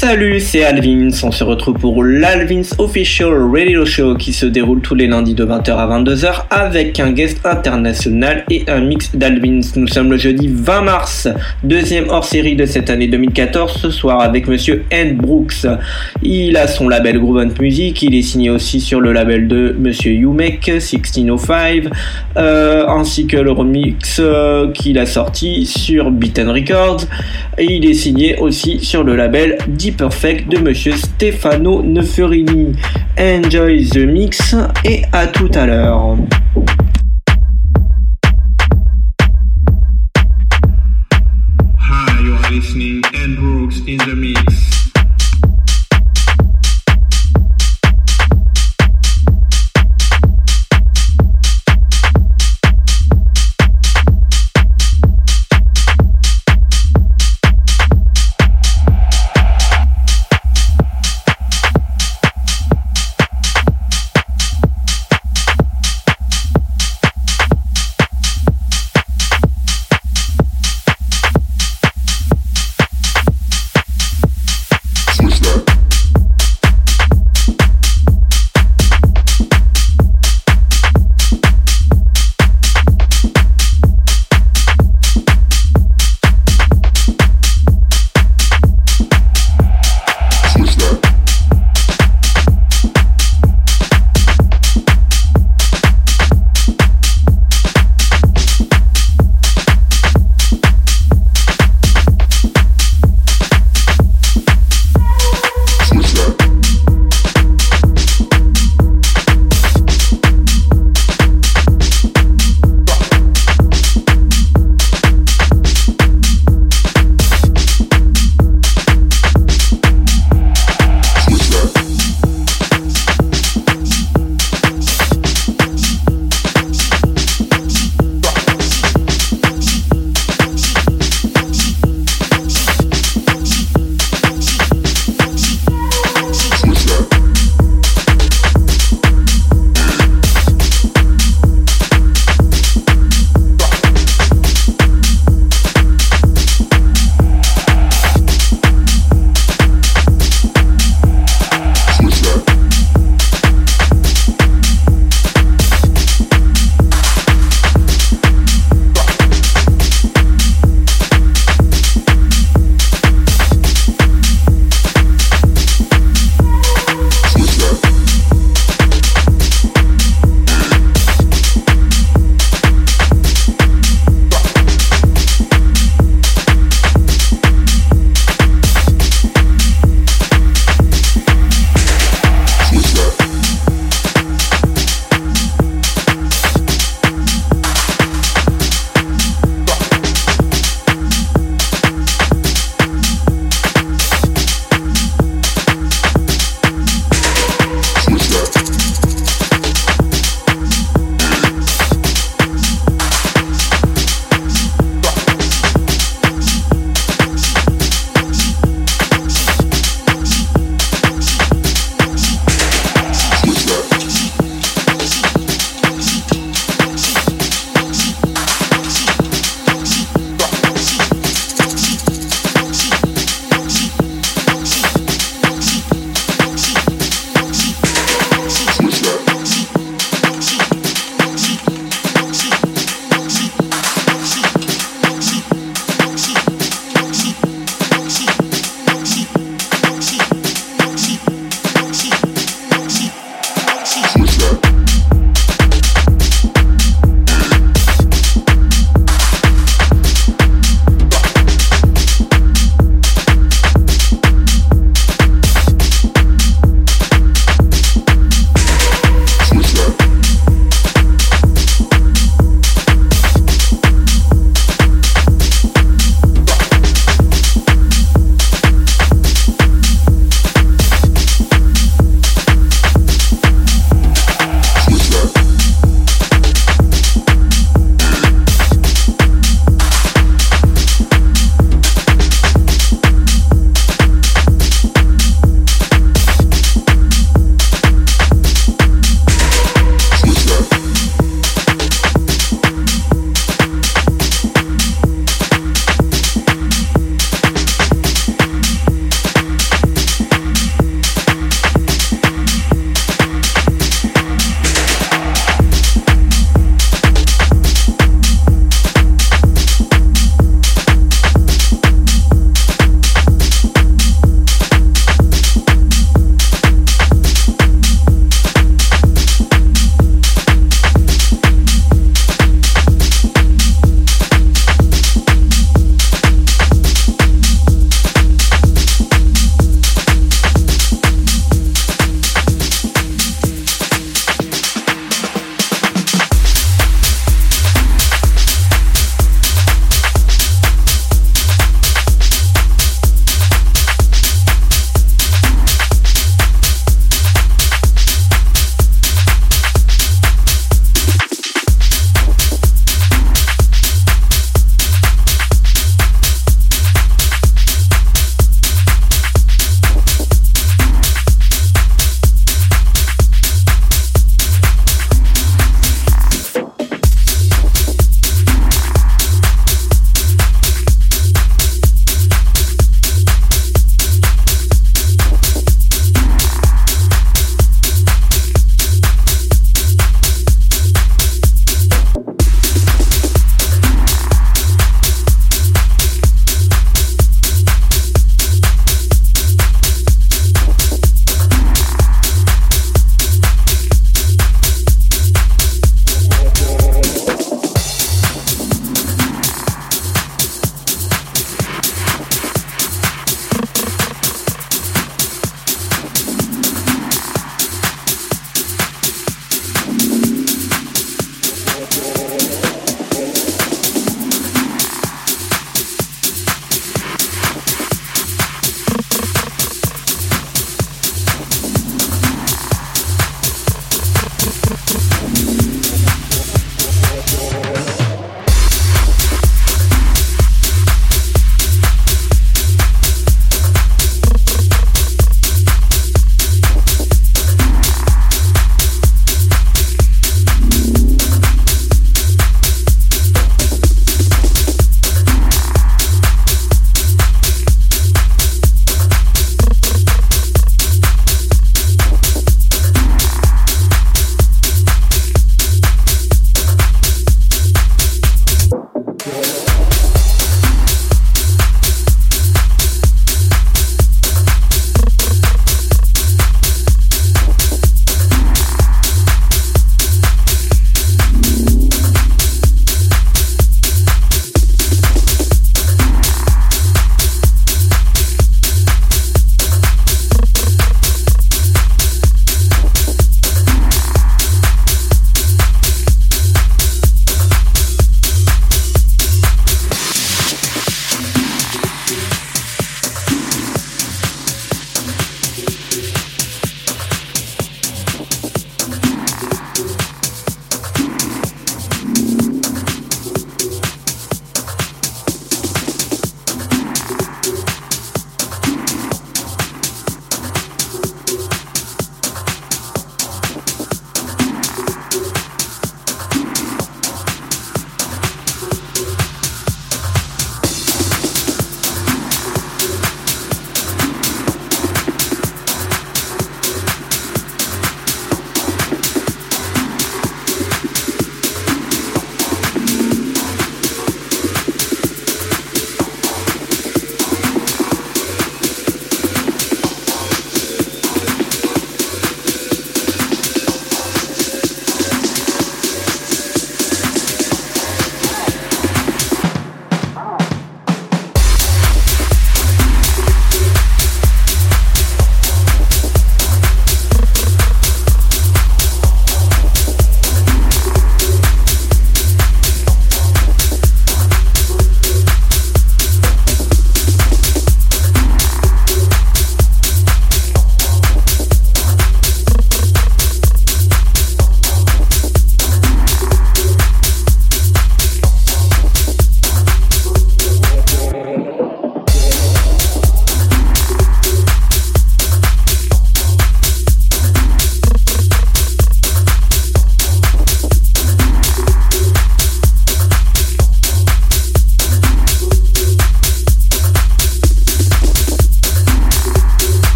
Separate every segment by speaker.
Speaker 1: Salut, c'est Alvins. On se retrouve pour l'Alvins Official Radio Show qui se déroule tous les lundis de 20h à 22h avec un guest international et un mix d'Alvins. Nous sommes le jeudi 20 mars, deuxième hors série de cette année 2014, ce soir avec monsieur N. Brooks. Il a son label Groovant Music, il est signé aussi sur le label de monsieur Yumek 1605, euh, ainsi que le remix euh, qu'il a sorti sur Beaten Records. Et il est signé aussi sur le label Perfect de monsieur Stefano Neferini. Enjoy the mix et à tout à l'heure.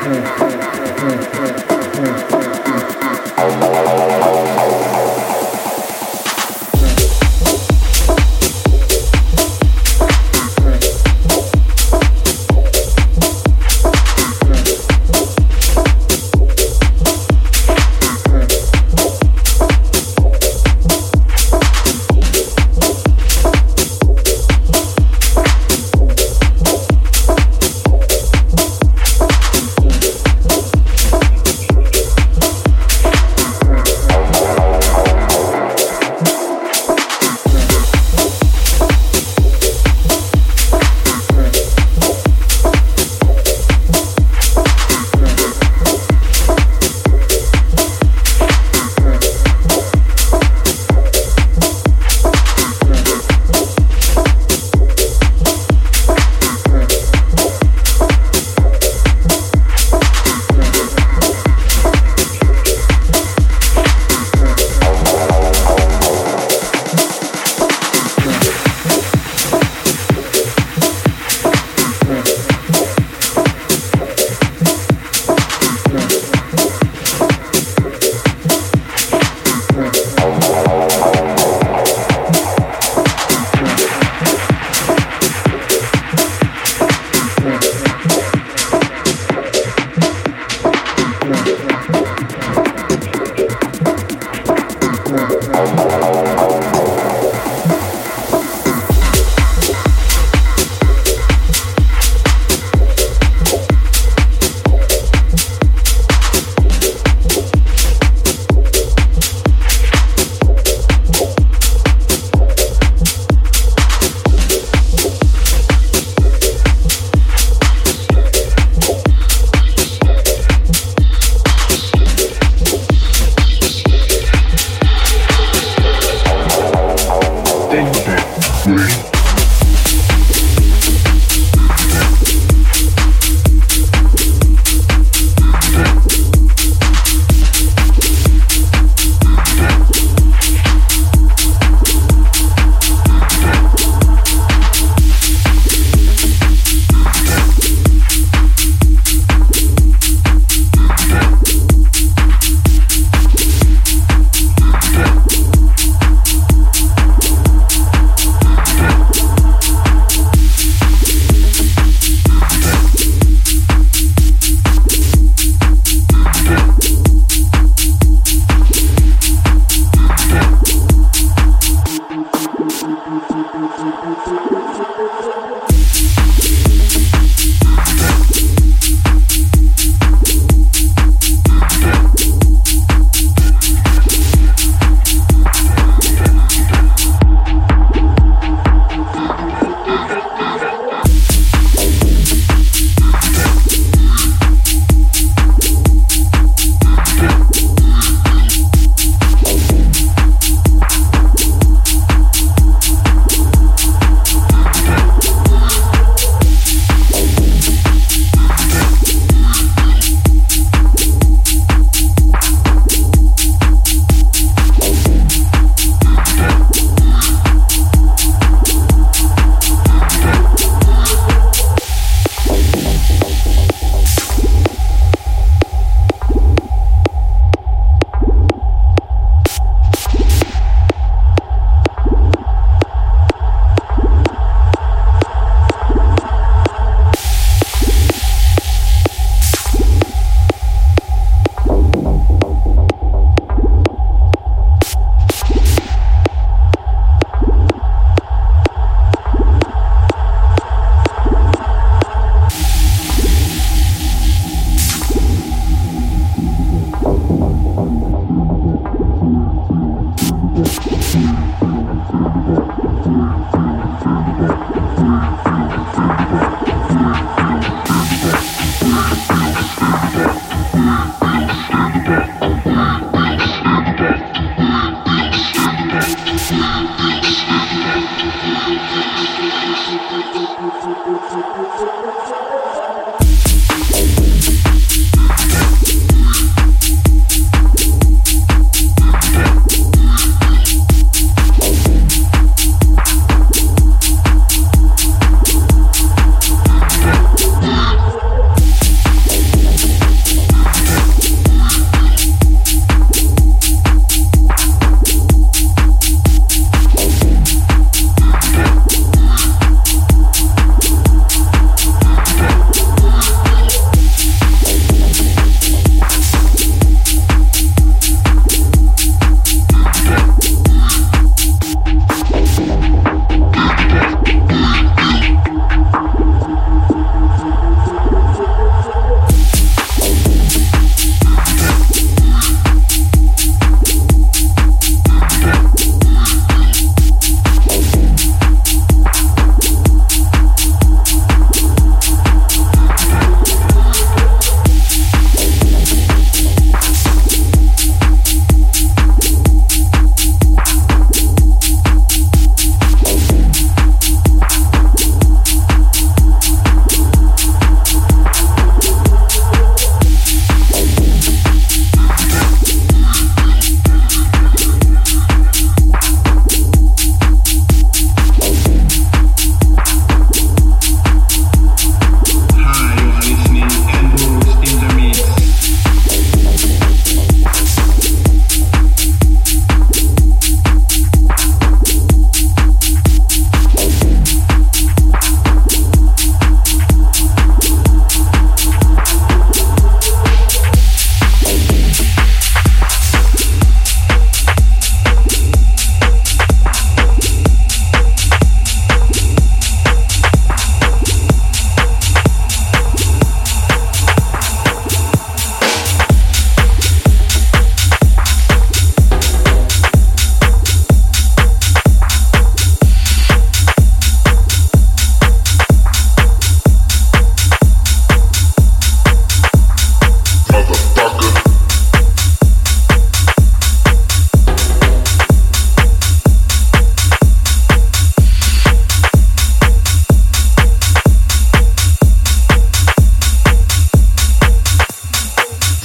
Speaker 2: Thank you.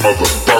Speaker 3: motherfucker.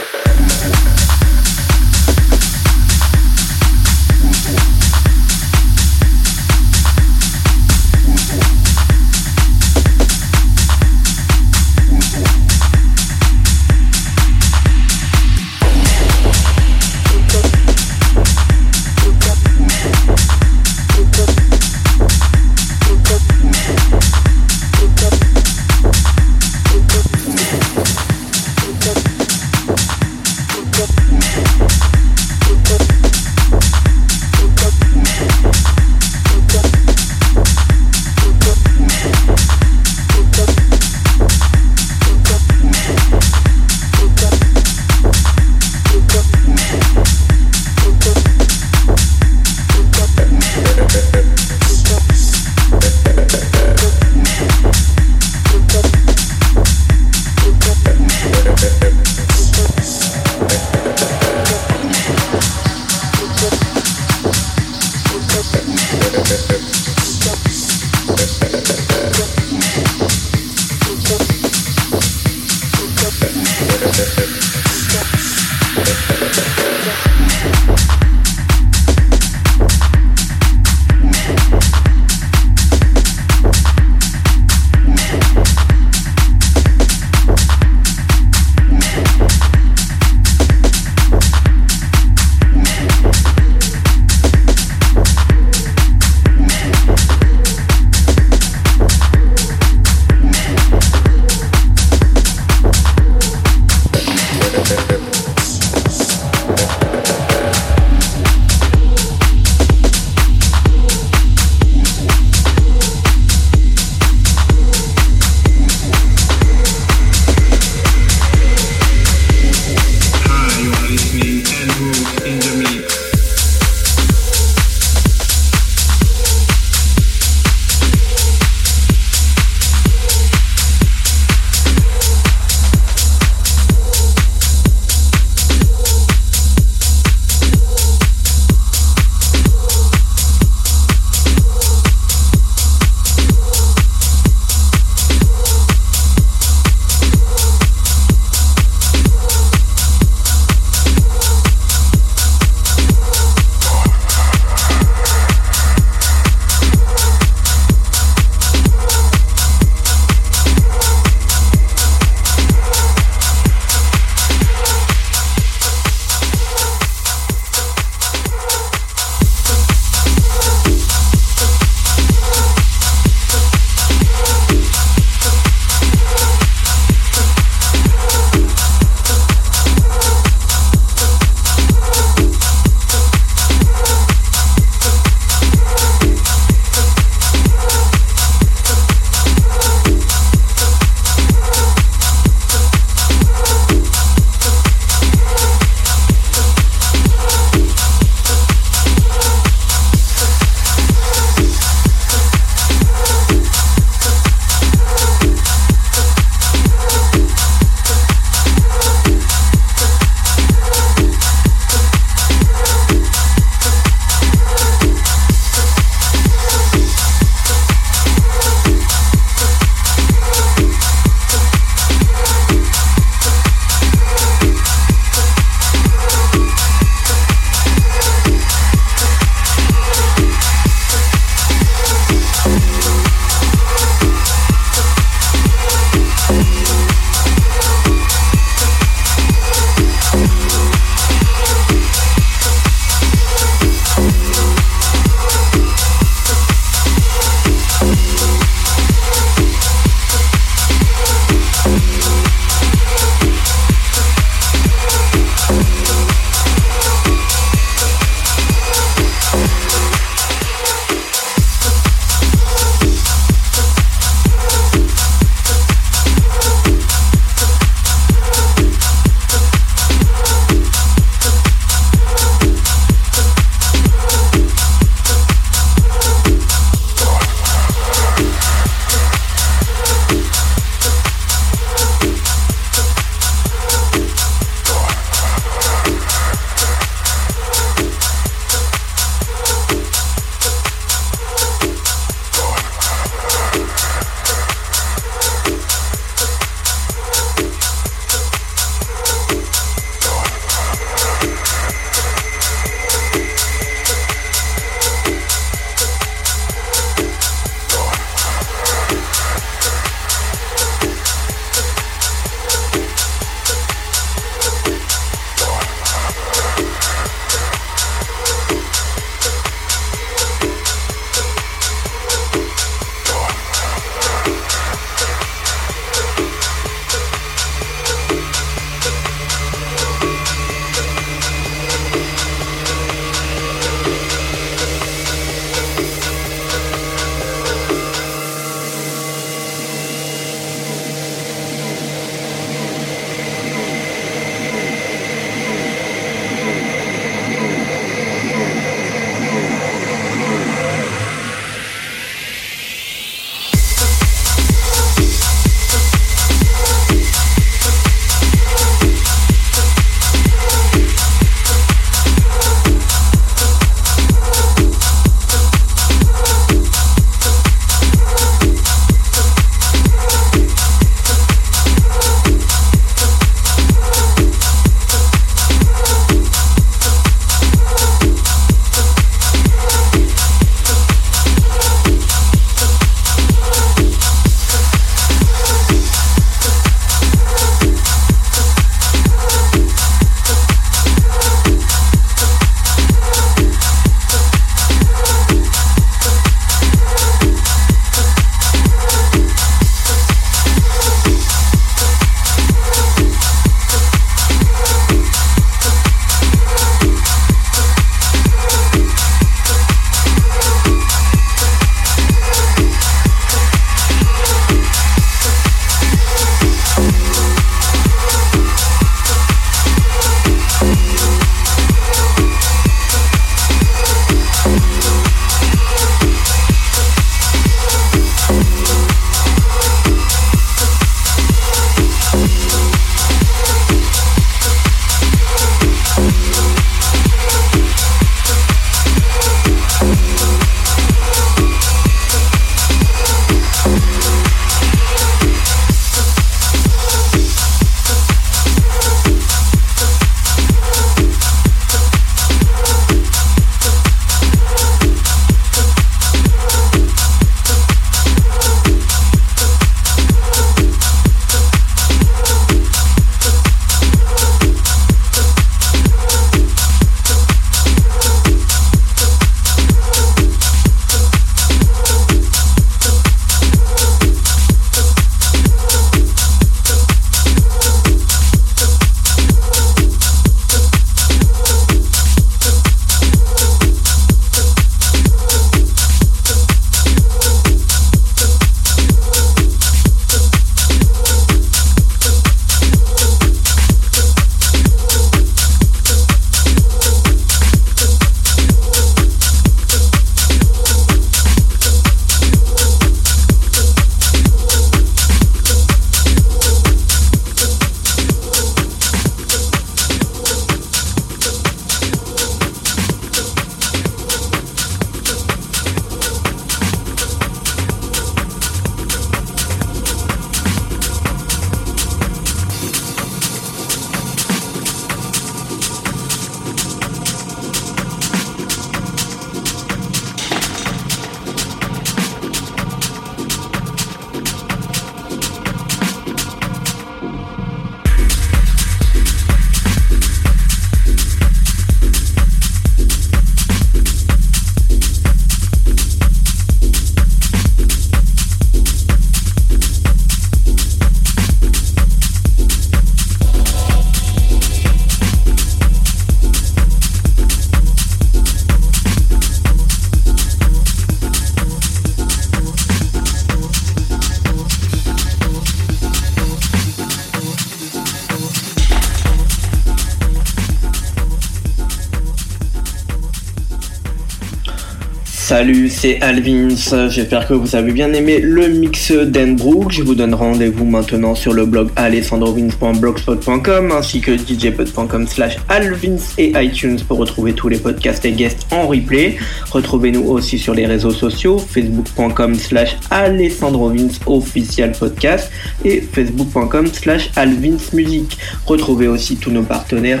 Speaker 1: Salut, c'est Alvins. J'espère que vous avez bien aimé le mix d'Enbrook. Je vous donne rendez-vous maintenant sur le blog alessandrovins.blogspot.com ainsi que djpod.com slash alvins et iTunes pour retrouver tous les podcasts et guests en replay. Retrouvez-nous aussi sur les réseaux sociaux facebook.com slash alessandrovins official podcast et facebook.com slash alvinsmusic. Retrouvez aussi tous nos partenaires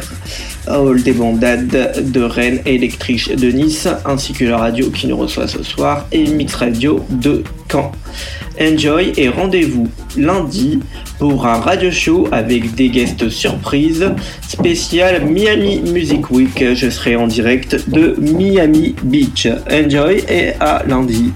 Speaker 1: Hall des Bandades de Rennes et de Nice ainsi que la radio qui nous reçoit ce soir et Mix Radio de Caen. Enjoy et rendez-vous lundi pour un radio show avec des guests surprises spécial Miami Music Week. Je serai en direct de Miami Beach. Enjoy et à lundi.